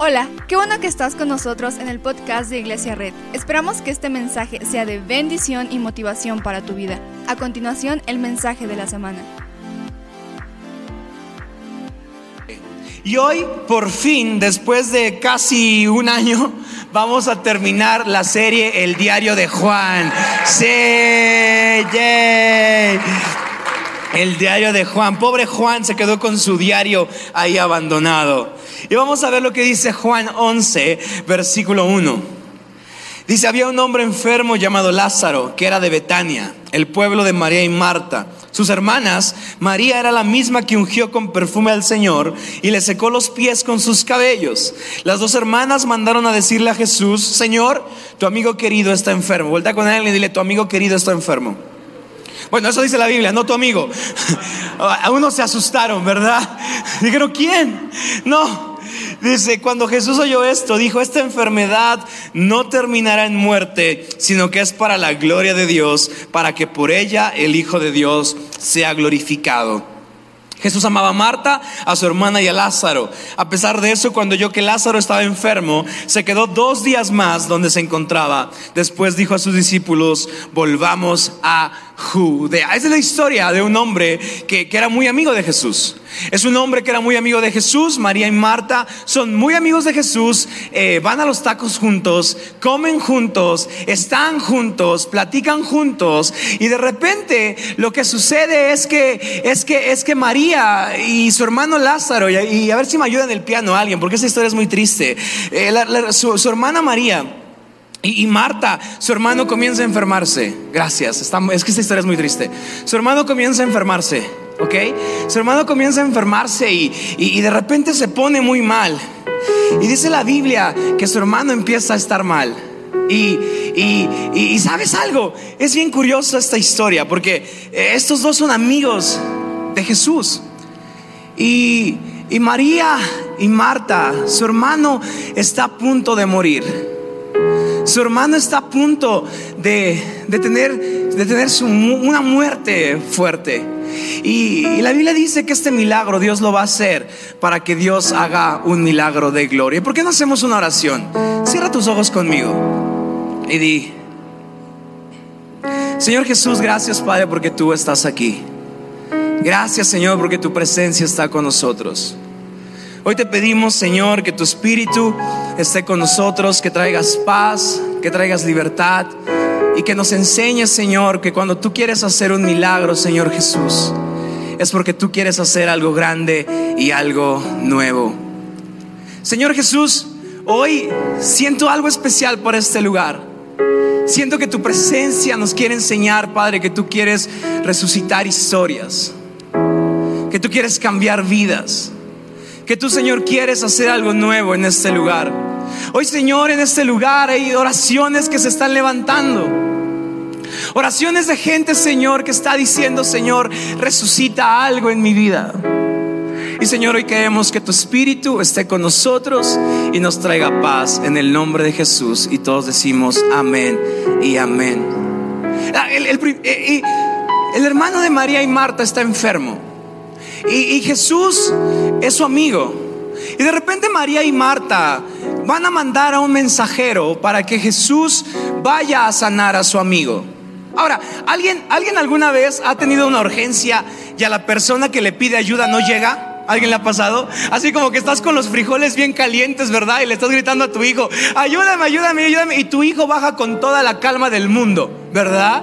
Hola, qué bueno que estás con nosotros en el podcast de Iglesia Red. Esperamos que este mensaje sea de bendición y motivación para tu vida. A continuación, el mensaje de la semana. Y hoy, por fin, después de casi un año, vamos a terminar la serie El Diario de Juan. ¡Sí! El diario de Juan. Pobre Juan se quedó con su diario ahí abandonado. Y vamos a ver lo que dice Juan 11, versículo 1. Dice, había un hombre enfermo llamado Lázaro, que era de Betania, el pueblo de María y Marta. Sus hermanas, María era la misma que ungió con perfume al Señor y le secó los pies con sus cabellos. Las dos hermanas mandaron a decirle a Jesús, Señor, tu amigo querido está enfermo. Vuelta con él y dile, tu amigo querido está enfermo. Bueno, eso dice la Biblia, no tu amigo. A unos se asustaron, ¿verdad? Dijeron, ¿quién? No. Dice, cuando Jesús oyó esto, dijo, esta enfermedad no terminará en muerte, sino que es para la gloria de Dios, para que por ella el Hijo de Dios sea glorificado. Jesús amaba a Marta, a su hermana y a Lázaro. A pesar de eso, cuando oyó que Lázaro estaba enfermo, se quedó dos días más donde se encontraba. Después dijo a sus discípulos, volvamos a Judea. Esa es la historia de un hombre que, era muy amigo de Jesús. Es un hombre que era muy amigo de Jesús. María y Marta son muy amigos de Jesús. Eh, van a los tacos juntos, comen juntos, están juntos, platican juntos. Y de repente lo que sucede es que, es que, es que María y su hermano Lázaro, y, a ver si me ayuda en el piano alguien, porque esa historia es muy triste. Eh, su, hermana María y, Marta, su hermano comienza a enfermarse. Gracias, es que esta historia es muy triste. Su hermano comienza a enfermarse, ¿ok? Su hermano comienza a enfermarse y, y de repente se pone muy mal. Y dice la Biblia que su hermano empieza a estar mal. Y, y, y, sabes algo, es bien curioso esta historia porque estos dos son amigos de Jesús. Y, María y Marta, su hermano está a punto de morir. Su hermano está a punto de, tener, de tener una muerte fuerte. Y, y, la Biblia dice que este milagro Dios lo va a hacer para que Dios haga un milagro de gloria. ¿Por qué no hacemos una oración? Cierra tus ojos conmigo y di, Señor Jesús, gracias Padre porque tú estás aquí. Gracias Señor porque tu presencia está con nosotros. Hoy te pedimos Señor que tu espíritu esté con nosotros, que traigas paz, que traigas libertad y que nos enseñes Señor que cuando tú quieres hacer un milagro Señor Jesús, es porque tú quieres hacer algo grande y algo nuevo. Señor Jesús, hoy siento algo especial por este lugar. Siento que tu presencia nos quiere enseñar, Padre, que tú quieres resucitar historias que tú quieres cambiar vidas, que tú, Señor, quieres hacer algo nuevo en este lugar. Hoy, Señor, en este lugar hay oraciones que se están levantando. Oraciones de gente, Señor, que está diciendo, Señor, resucita algo en mi vida. Y Señor, hoy queremos que tu Espíritu esté con nosotros y nos traiga paz en el nombre de Jesús. Y todos decimos amén y amén. Ah, eh, el hermano de María y Marta está enfermo. Y, Jesús es su amigo. Y de repente María y Marta van a mandar a un mensajero para que Jesús vaya a sanar a su amigo. Ahora, ¿alguien, ¿alguien alguna vez ha tenido una urgencia y a la persona que le pide ayuda no llega? ¿Alguien le ha pasado? Así como que estás con los frijoles bien calientes, ¿verdad? Y le estás gritando a tu hijo, ayúdame, ayúdame, ayúdame. Y tu hijo baja con toda la calma del mundo, ¿verdad?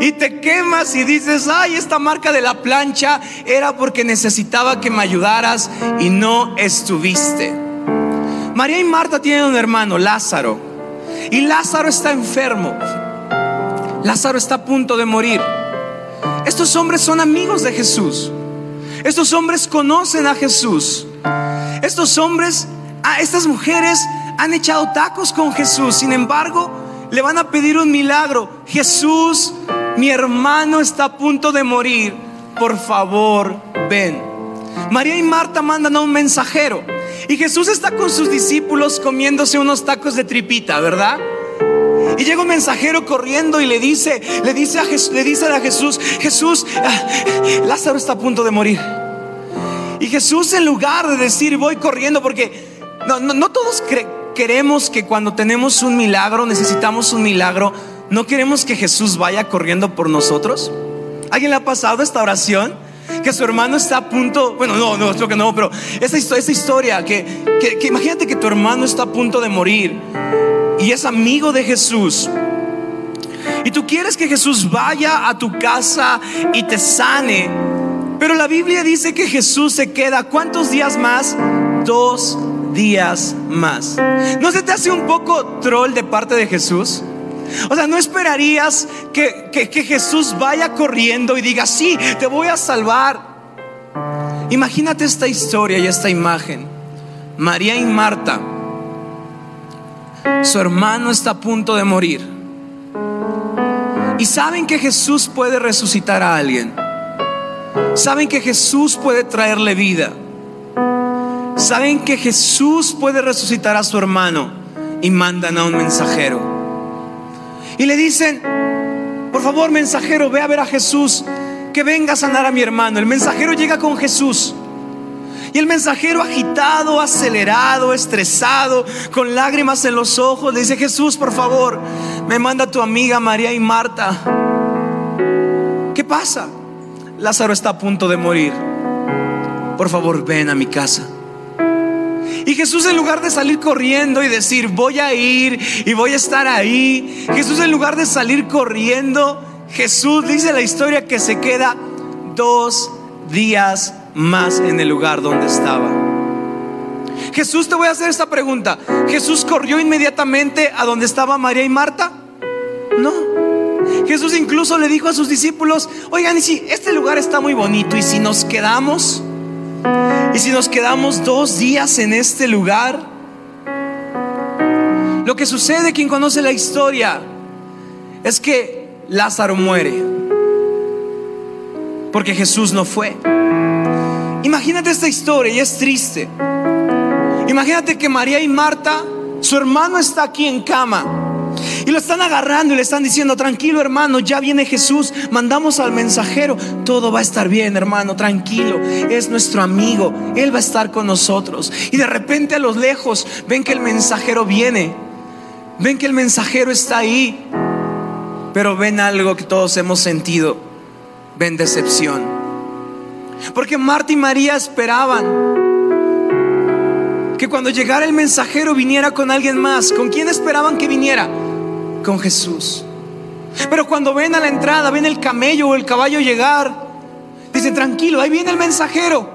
Y te quemas y dices, ay, esta marca de la plancha era porque necesitaba que me ayudaras y no estuviste. María y Marta tienen un hermano, Lázaro, y Lázaro está enfermo. Lázaro está a punto de morir. Estos hombres son amigos de Jesús. Estos hombres conocen a Jesús. Estos hombres, a estas mujeres han echado tacos con Jesús. Sin embargo, le van a pedir un milagro. Jesús, mi hermano está a punto de morir. Por favor, ven. María y Marta mandan a un mensajero. Y Jesús está con sus discípulos comiéndose unos tacos de tripita, ¿verdad? Y llega un mensajero corriendo y le dice, le dice a Jesús, le dice a Jesús, Jesús, ah, Lázaro está a punto de morir. Y Jesús en lugar de decir voy corriendo, porque no, todos queremos que cuando tenemos un milagro, necesitamos un milagro, no queremos que Jesús vaya corriendo por nosotros. ¿Alguien le ha pasado esta oración? Que su hermano está a punto, bueno, no, no, creo que no, pero esa, historia, que, que, que imagínate que tu hermano está a punto de morir y es amigo de Jesús. Y tú quieres que Jesús vaya a tu casa y te sane. Pero la Biblia dice que Jesús se queda ¿cuántos días más? Dos días más. ¿No se te hace un poco troll de parte de Jesús? O sea, ¿no esperarías que, que, Jesús vaya corriendo y diga, sí, te voy a salvar? Imagínate esta historia y esta imagen. María y Marta, su hermano está a punto de morir. Y saben que Jesús puede resucitar a alguien. Saben que Jesús puede traerle vida. Saben que Jesús puede resucitar a su hermano y mandan a un mensajero. Y le dicen, por favor mensajero, ve a ver a Jesús, que venga a sanar a mi hermano. El mensajero llega con Jesús. Y el mensajero agitado, acelerado, estresado, con lágrimas en los ojos, le dice, Jesús, por favor, me manda tu amiga María y Marta. ¿Qué pasa? Lázaro está a punto de morir. Por favor, ven a mi casa. Y Jesús en lugar de salir corriendo y decir, voy a ir y voy a estar ahí, Jesús en lugar de salir corriendo, Jesús dice la historia que se queda dos días más en el lugar donde estaba. Jesús, te voy a hacer esta pregunta. ¿Jesús corrió inmediatamente a donde estaba María y Marta? No. Jesús incluso le dijo a sus discípulos, oigan, y si este lugar está muy bonito, y si nos quedamos, y si nos quedamos dos días en este lugar, lo que sucede, quien conoce la historia, es que Lázaro muere, porque Jesús no fue. Imagínate esta historia y es triste. Imagínate que María y Marta, su hermano está aquí en cama. Y lo están agarrando y le están diciendo, tranquilo hermano, ya viene Jesús, mandamos al mensajero, todo va a estar bien hermano, tranquilo, es nuestro amigo, Él va a estar con nosotros. Y de repente a los lejos ven que el mensajero viene, ven que el mensajero está ahí, pero ven algo que todos hemos sentido, ven decepción. Porque Marta y María esperaban que cuando llegara el mensajero viniera con alguien más. ¿Con quién esperaban que viniera? Con Jesús. Pero cuando ven a la entrada, ven el camello o el caballo llegar, dicen, tranquilo, ahí viene el mensajero.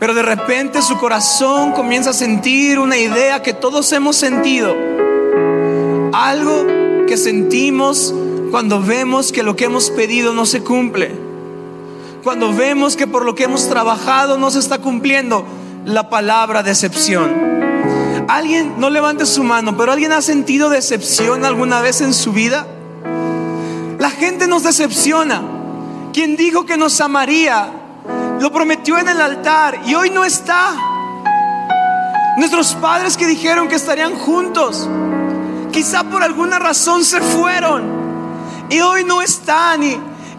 Pero de repente su corazón comienza a sentir una idea que todos hemos sentido. Algo que sentimos cuando vemos que lo que hemos pedido no se cumple. Cuando vemos que por lo que hemos trabajado no se está cumpliendo la palabra decepción. Alguien, no levante su mano, pero alguien ha sentido decepción alguna vez en su vida? La gente nos decepciona. Quien dijo que nos amaría, lo prometió en el altar y hoy no está. Nuestros padres que dijeron que estarían juntos, quizá por alguna razón se fueron y hoy no están. Y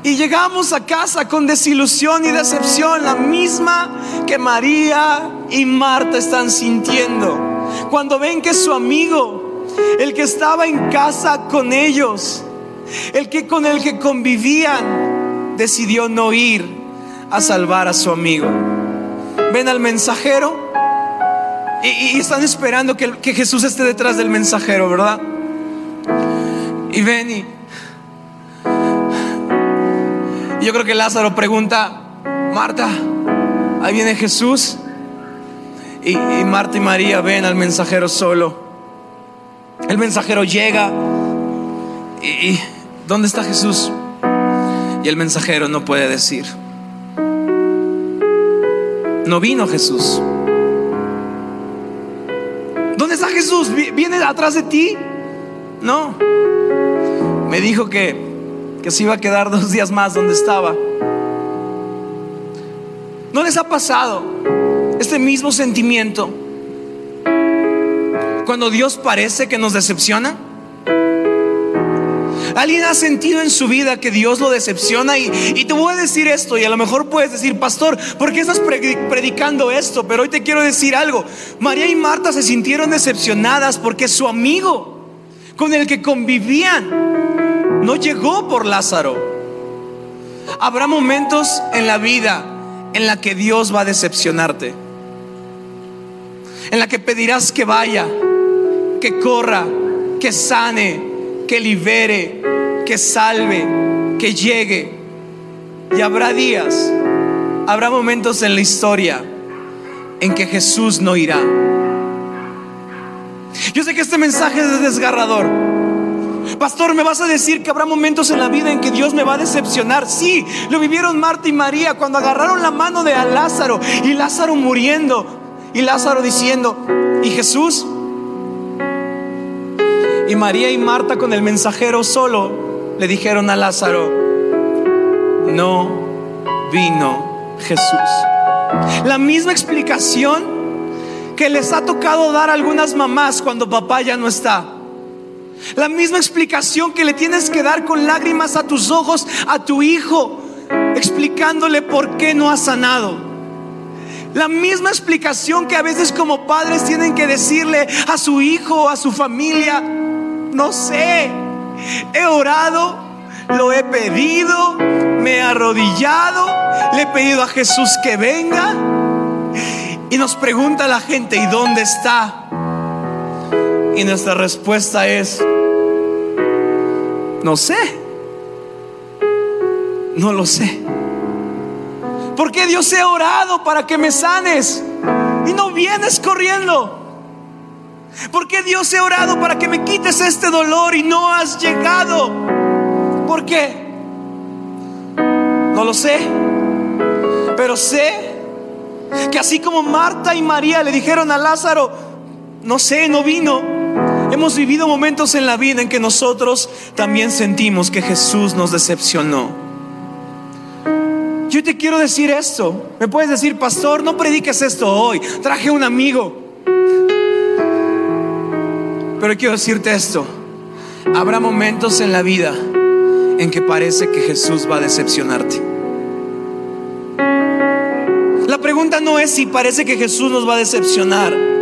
y llegamos a casa con desilusión y decepción, la misma que María y Marta están sintiendo. Cuando ven que su amigo, el que estaba en casa con ellos, el que con el que convivían, decidió no ir a salvar a su amigo. Ven al mensajero y, están esperando que, que Jesús esté detrás del mensajero, ¿verdad? Y ven y y yo creo que Lázaro pregunta, Marta, ahí viene Jesús. Y, Marta y María ven al mensajero solo. El mensajero llega y, ¿dónde está Jesús? Y el mensajero no puede decir. No vino Jesús. ¿Dónde está Jesús? ¿Viene atrás de ti? No. Me dijo que que se iba a quedar dos días más donde estaba. ¿No les ha pasado este mismo sentimiento cuando Dios parece que nos decepciona? ¿Alguien ha sentido en su vida que Dios lo decepciona? Y, y, te voy a decir esto, y a lo mejor puedes decir, pastor, ¿por qué estás predicando esto? Pero hoy te quiero decir algo. María y Marta se sintieron decepcionadas porque su amigo con el que convivían no llegó por Lázaro. Habrá momentos en la vida en la que Dios va a decepcionarte. En la que pedirás que vaya, que corra, que sane, que libere, que salve, que llegue. Y habrá días, habrá momentos en la historia en que Jesús no irá. Yo sé que este mensaje es desgarrador. Pastor, ¿me vas a decir que habrá momentos en la vida en que Dios me va a decepcionar? Sí, lo vivieron Marta y María cuando agarraron la mano de Lázaro y Lázaro muriendo y Lázaro diciendo, ¿y Jesús? Y María y Marta con el mensajero solo le dijeron a Lázaro, no vino Jesús. La misma explicación que les ha tocado dar a algunas mamás cuando papá ya no está. La misma explicación que le tienes que dar con lágrimas a tus ojos a tu hijo, explicándole por qué no ha sanado. La misma explicación que a veces como padres tienen que decirle a su hijo, a su familia, no sé. He orado, lo he pedido, me he arrodillado, le he pedido a Jesús que venga. Y nos pregunta la gente, ¿y dónde está? Y nuestra respuesta es, no sé. No lo sé. Porque Dios he orado para que me sanes y no vienes corriendo? ¿Por qué Dios he orado para que me quites este dolor y no has llegado? ¿Por qué? No lo sé. Pero sé que así como Marta y María le dijeron a Lázaro, no sé, no vino. Hemos vivido momentos en la vida en que nosotros también sentimos que Jesús nos decepcionó. Yo te quiero decir esto. Me puedes decir, pastor, no prediques esto hoy. Traje un amigo. Pero quiero decirte esto. Habrá momentos en la vida en que parece que Jesús va a decepcionarte. La pregunta no es si parece que Jesús nos va a decepcionar.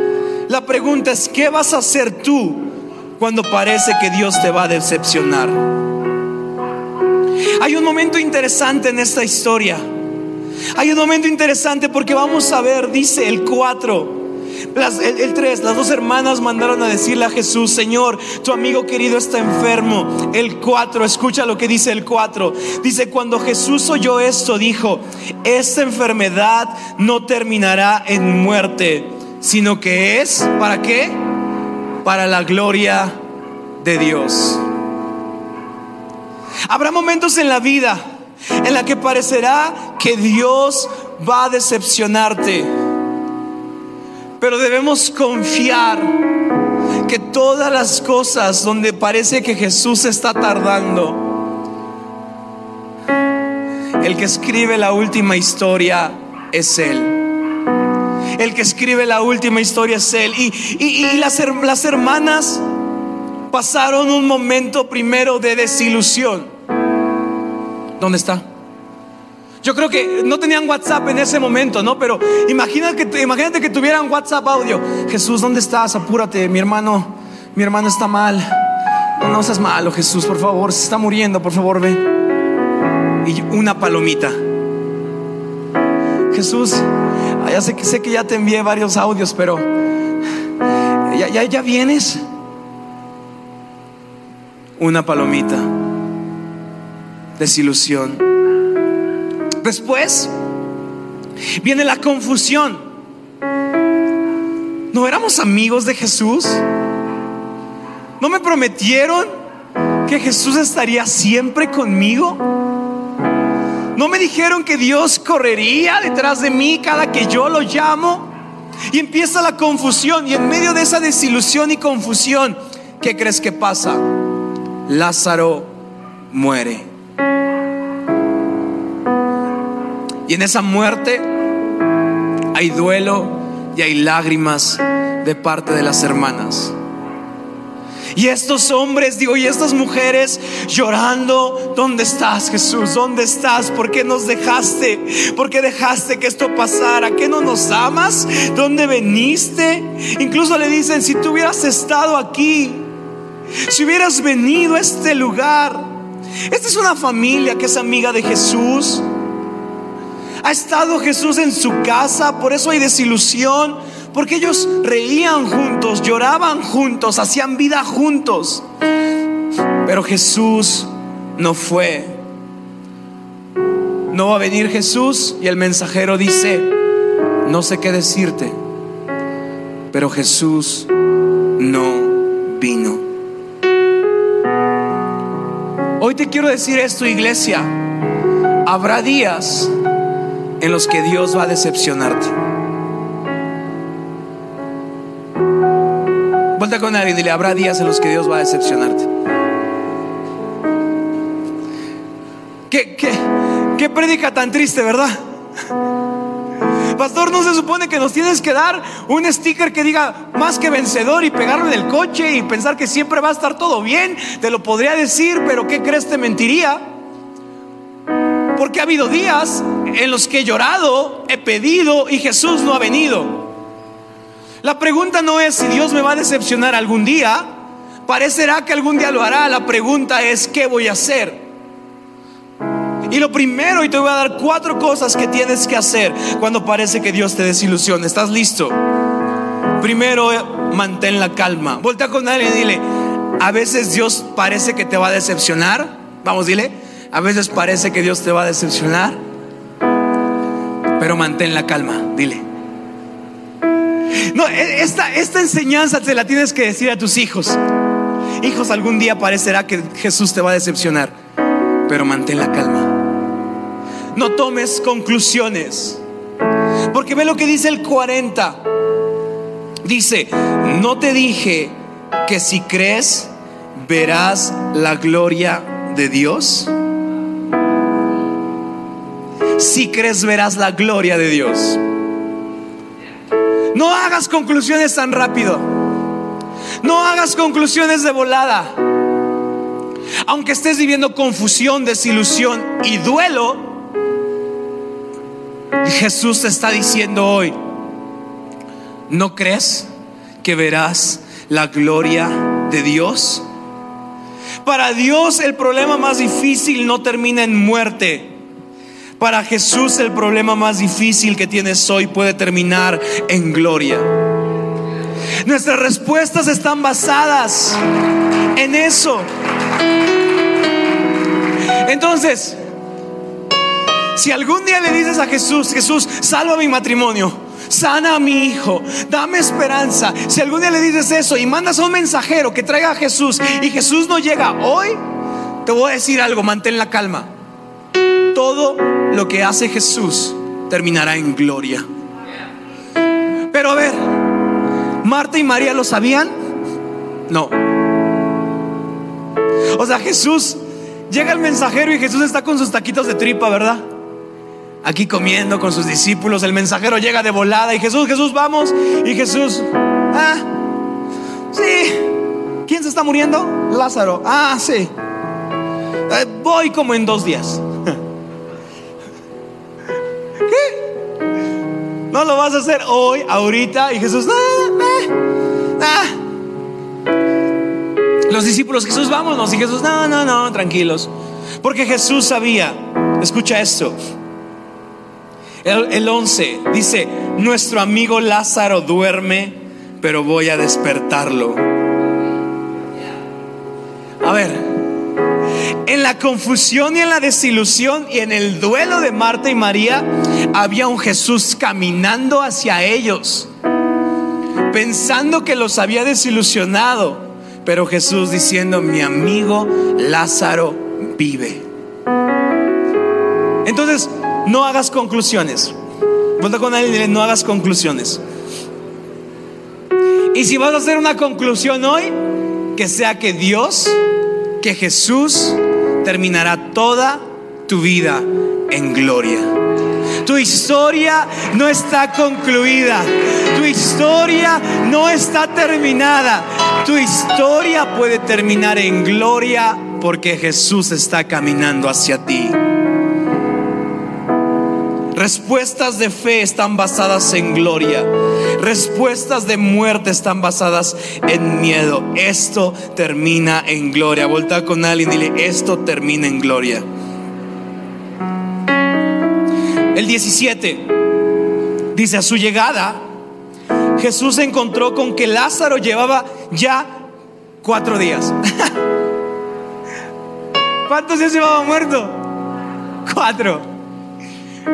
La pregunta es, ¿qué vas a hacer tú cuando parece que Dios te va a decepcionar? Hay un momento interesante en esta historia. Hay un momento interesante porque vamos a ver, dice el 4, el, 3, las dos hermanas mandaron a decirle a Jesús, Señor, tu amigo querido está enfermo. El 4, escucha lo que dice el 4. Dice, cuando Jesús oyó esto, dijo, esta enfermedad no terminará en muerte, sino que es, ¿para qué? Para la gloria de Dios. Habrá momentos en la vida en la que parecerá que Dios va a decepcionarte. Pero debemos confiar que todas las cosas donde parece que Jesús está tardando, el que escribe la última historia es Él. El que escribe la última historia es Él. Y, las, las hermanas pasaron un momento primero de desilusión. ¿Dónde está? Yo creo que no tenían WhatsApp en ese momento, ¿no? Pero imagínate que, imagínate que tuvieran WhatsApp audio. Jesús, ¿dónde estás? Apúrate, mi hermano, mi hermano está mal. No, no seas malo, Jesús, por favor, se está muriendo, por favor, ven. Y una palomita. Jesús, ya sé que, sé que ya te envié varios audios, pero ya, ya, ya vienes. Una palomita. Desilusión. Después viene la confusión. ¿No éramos amigos de Jesús? ¿No me prometieron que Jesús estaría siempre conmigo? ¿No me dijeron que Dios correría detrás de mí cada que yo lo llamo? Y empieza la confusión y en medio de esa desilusión y confusión, ¿qué crees que pasa? Lázaro muere. Y en esa muerte hay duelo y hay lágrimas de parte de las hermanas. Y estos hombres, digo, y estas mujeres llorando, ¿dónde estás Jesús? ¿Dónde estás? ¿Por qué nos dejaste? ¿Por qué dejaste que esto pasara? ¿Qué no nos amas? ¿Dónde veniste? Incluso le dicen, si tú hubieras estado aquí, si hubieras venido a este lugar. Esta es una familia que es amiga de Jesús. Ha estado Jesús en su casa, por eso hay desilusión, porque ellos reían juntos, lloraban juntos, hacían vida juntos. Pero Jesús no fue. No va a venir Jesús y el mensajero dice, no sé qué decirte, pero Jesús no vino. Hoy te quiero decir esto, iglesia. Habrá días en los que Dios va a decepcionarte. Vuelta con alguien y dile, habrá días en los que Dios va a decepcionarte. ¿Qué, qué, qué predica tan triste, verdad? Pastor, no se supone que nos tienes que dar un sticker que diga más que vencedor y pegarlo en el coche y pensar que siempre va a estar todo bien. Te lo podría decir, pero ¿qué crees? Te mentiría. Porque ha habido días en los que he llorado, he pedido y Jesús no ha venido. La pregunta no es si Dios me va a decepcionar algún día. Parecerá que algún día lo hará. La pregunta es, ¿qué voy a hacer? Y lo primero, y te voy a dar cuatro cosas que tienes que hacer cuando parece que Dios te desilusiona. ¿Estás listo? Primero, mantén la calma. Voltea con alguien y dile, a veces Dios parece que te va a decepcionar. Vamos, dile, a veces parece que Dios te va a decepcionar. Pero mantén la calma, dile. No, e, esta, esta enseñanza te la tienes que decir a tus hijos. Hijos, algún día parecerá que Jesús te va a decepcionar, pero mantén la calma no tomes conclusiones. Porque ve lo que dice el 40. Dice, no te dije que si crees verás la gloria de Dios. Si crees verás la gloria de Dios. No hagas conclusiones tan rápido. No hagas conclusiones de volada. Aunque estés viviendo confusión, desilusión y duelo, Jesús te está diciendo hoy, ¿no crees que verás la gloria de Dios? Para Dios el problema más difícil no termina en muerte. Para Jesús el problema más difícil que tienes hoy puede terminar en gloria. Nuestras respuestas están basadas en eso. Entonces, si algún día le dices a Jesús, Jesús, salva mi matrimonio, sana a mi hijo, dame esperanza. Si algún día le dices eso y mandas a un mensajero que traiga a Jesús y Jesús no llega hoy, te voy a decir algo, mantén la calma. Todo lo que hace Jesús terminará en gloria. Pero a ver, ¿Marta y María lo sabían? No. O sea, Jesús, llega el mensajero y Jesús está con sus taquitos de tripa, ¿verdad? aquí comiendo con sus discípulos, el mensajero llega de volada y Jesús, Jesús, vamos. Y Jesús, ah, sí. ¿Quién se está muriendo? Lázaro. Ah, sí. Eh, voy como en dos días. No lo vas a hacer hoy, ahorita. Y Jesús, ah, ah. Los discípulos, Jesús, vámonos. Y Jesús, no, no, no, tranquilos. Porque Jesús sabía, escucha esto, el, 11 dice, nuestro amigo Lázaro duerme, pero voy a despertarlo. A ver, en la confusión y en la desilusión y en el duelo de Marta y María, había un Jesús caminando hacia ellos, pensando que los había desilusionado, pero Jesús diciendo, mi amigo Lázaro vive. Entonces, no hagas conclusiones. Vuelta con alguien y dile, no hagas conclusiones. Y si vas a hacer una conclusión hoy, que sea que Dios, que Jesús terminará toda tu vida en gloria. Tu historia no está concluida. Tu historia no está terminada. Tu historia puede terminar en gloria porque Jesús está caminando hacia ti. Respuestas de fe están basadas en gloria. Respuestas de muerte están basadas en miedo. Esto termina en gloria. Volta con alguien y dile, esto termina en gloria. El 17 dice, a su llegada, Jesús se encontró con que Lázaro llevaba ya cuatro días. ¿Cuántos días llevaba muerto? Cuatro.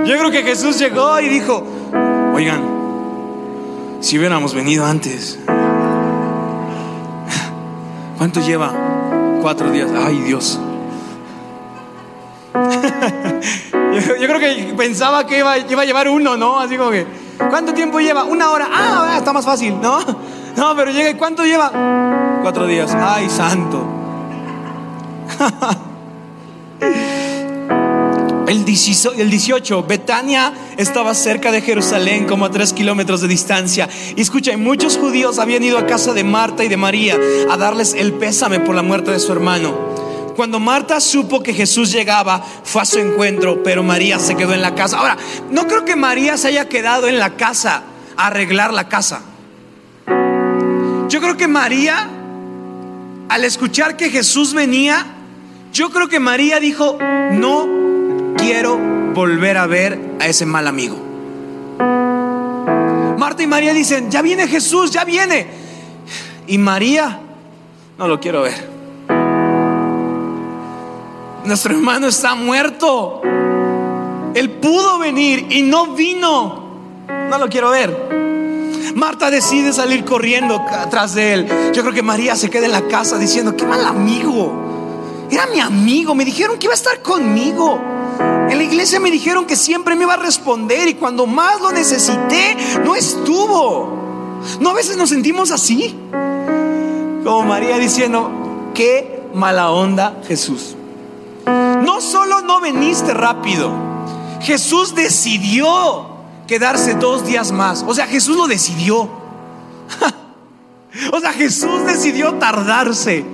Yo creo que Jesús llegó y dijo, oigan, si hubiéramos venido antes, ¿cuánto lleva? Cuatro días. Ay Dios. Yo, creo que pensaba que iba, iba, a llevar uno, ¿no? Así como que, ¿cuánto tiempo lleva? Una hora. Ah, está más fácil, ¿no? No, pero llega, ¿cuánto lleva? Cuatro días. Ay, santo. El 18, Betania estaba cerca de Jerusalén, como a tres kilómetros de distancia. Y escucha, muchos judíos habían ido a casa de Marta y de María a darles el pésame por la muerte de su hermano. Cuando Marta supo que Jesús llegaba, fue a su encuentro, pero María se quedó en la casa. Ahora, no creo que María se haya quedado en la casa a arreglar la casa. Yo creo que María, al escuchar que Jesús venía, yo creo que María dijo, no quiero volver a ver a ese mal amigo. Marta y María dicen, ya viene Jesús, ya viene. Y María, no lo quiero ver. Nuestro hermano está muerto. Él pudo venir y no vino. No lo quiero ver. Marta decide salir corriendo atrás de él. Yo creo que María se queda en la casa diciendo, qué mal amigo. Era mi amigo, me dijeron que iba a estar conmigo. En la iglesia me dijeron que siempre me iba a responder y cuando más lo necesité, no estuvo. ¿No a veces nos sentimos así? Como María diciendo, qué mala onda Jesús. No solo no veniste rápido, Jesús decidió quedarse dos días más. O sea, Jesús lo decidió. o sea, Jesús decidió tardarse.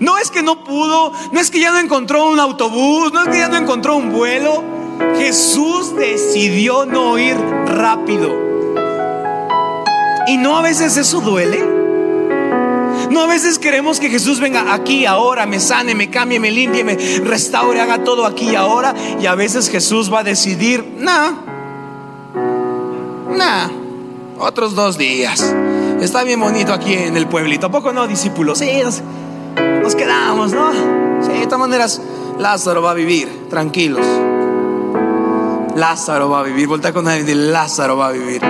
No es que no pudo, no es que ya no encontró un autobús, no es que ya no encontró un vuelo. Jesús decidió no ir rápido. Y no a veces eso duele. No a veces queremos que Jesús venga aquí, ahora, me sane, me cambie, me limpie, me restaure, haga todo aquí y ahora. Y a veces Jesús va a decidir, nah, nah, otros dos días. Está bien bonito aquí en el pueblito. ¿A poco no, discípulos? Sí, nos quedamos, ¿no? Sí, de todas maneras, Lázaro va a vivir, tranquilos. Lázaro va a vivir, voltea con alguien de Lázaro va a vivir.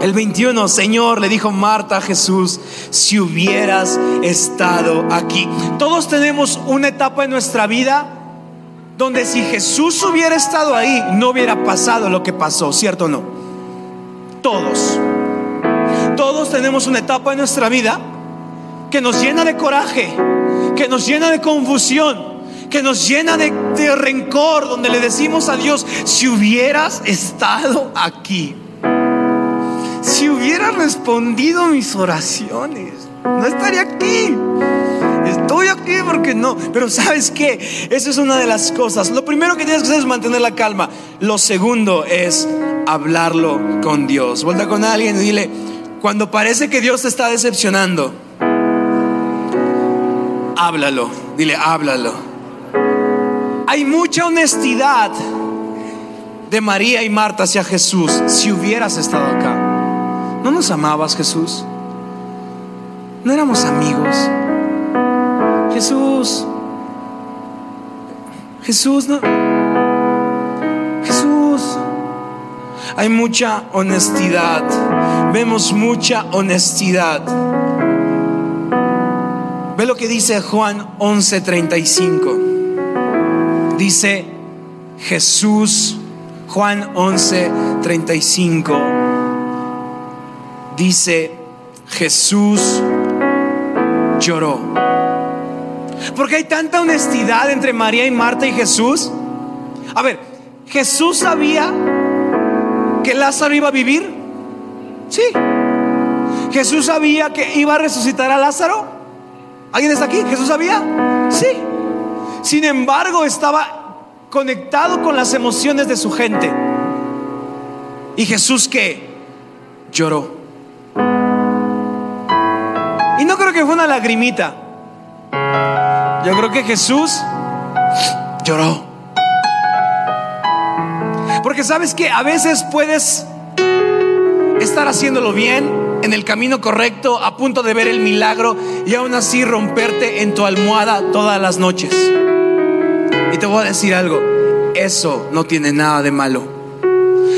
El 21, Señor, le dijo Marta a Jesús, si hubieras estado aquí. Todos tenemos una etapa en nuestra vida donde si Jesús hubiera estado ahí, no hubiera pasado lo que pasó, ¿cierto o no? Todos. Todos tenemos una etapa en nuestra vida que nos llena de coraje, que nos llena de confusión, que nos llena de, rencor, donde le decimos a Dios, si hubieras estado aquí, si hubieras respondido mis oraciones, no estaría aquí. Estoy aquí porque no. Pero sabes qué? Esa es una de las cosas. Lo primero que tienes que hacer es mantener la calma. Lo segundo es hablarlo con Dios. Vuelta con alguien y dile, cuando parece que Dios te está decepcionando, háblalo, dile, háblalo. Hay mucha honestidad de María y Marta hacia Jesús si hubieras estado acá. ¿No nos amabas Jesús? ¿No éramos amigos? Jesús, Jesús, no. Jesús, hay mucha honestidad. Vemos mucha honestidad. Ve lo que dice Juan 11:35. Dice Jesús, Juan 11:35. Dice Jesús lloró. Porque hay tanta honestidad entre María y Marta y Jesús. A ver, Jesús sabía que Lázaro iba a vivir. Sí. Jesús sabía que iba a resucitar a Lázaro. ¿Alguien está aquí? ¿Jesús sabía? Sí. Sin embargo, estaba conectado con las emociones de su gente. ¿Y Jesús qué? Lloró. Y no creo que fue una lagrimita. Yo creo que Jesús lloró. Porque sabes que a veces puedes estar haciéndolo bien, en el camino correcto, a punto de ver el milagro y aún así romperte en tu almohada todas las noches. Y te voy a decir algo, eso no tiene nada de malo.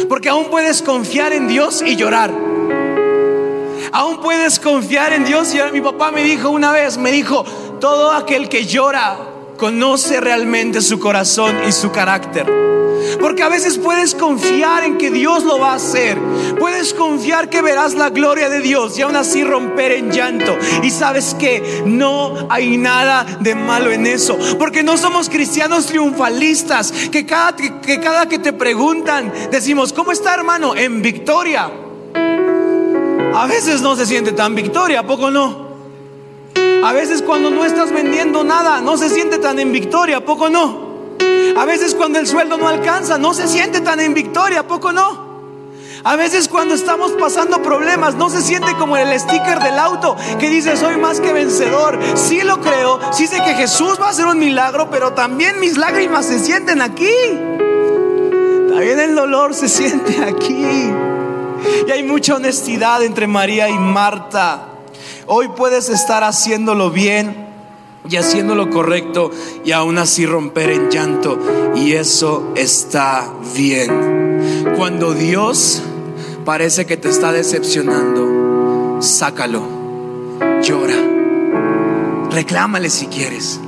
Porque aún puedes confiar en Dios y llorar. Aún puedes confiar en Dios. Y mi papá me dijo una vez, me dijo, todo aquel que llora conoce realmente su corazón y su carácter. Porque a veces puedes confiar en que Dios lo va a hacer. Puedes confiar que verás la gloria de Dios y aún así romper en llanto. Y sabes que no hay nada de malo en eso. Porque no somos cristianos triunfalistas. Que cada que, cada que te preguntan decimos, ¿cómo está hermano? En victoria. A veces no se siente tan victoria, ¿a poco no? A veces cuando no estás vendiendo nada, no se siente tan en victoria, ¿a poco no? A veces cuando el sueldo no alcanza, no se siente tan en victoria, ¿a poco no? A veces cuando estamos pasando problemas no se siente como el sticker del auto que dice soy más que vencedor. Sí lo creo, sí sé que Jesús va a hacer un milagro, pero también mis lágrimas se sienten aquí. También el dolor se siente aquí. Y hay mucha honestidad entre María y Marta. Hoy puedes estar haciéndolo bien y haciendo lo correcto y aún así romper en llanto. Y eso está bien. Cuando Dios parece que te está decepcionando, sácalo, llora, reclámale si quieres.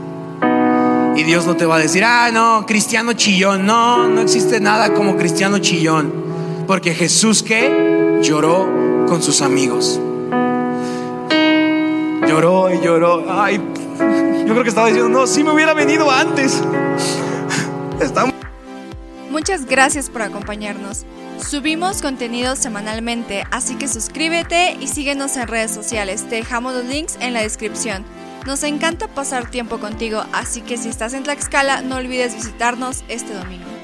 Y Dios no te va a decir, ah, no, cristiano chillón. No, no existe nada como cristiano chillón. Porque Jesús que lloró con sus amigos. Lloró y lloró. Ay, yo creo que estaba diciendo, no, si me hubiera venido antes. Muchas gracias por acompañarnos. Subimos contenido semanalmente, así que suscríbete y síguenos en redes sociales. Te dejamos los links en la descripción. Nos encanta pasar tiempo contigo, así que si estás en Tlaxcala, no olvides visitarnos este domingo.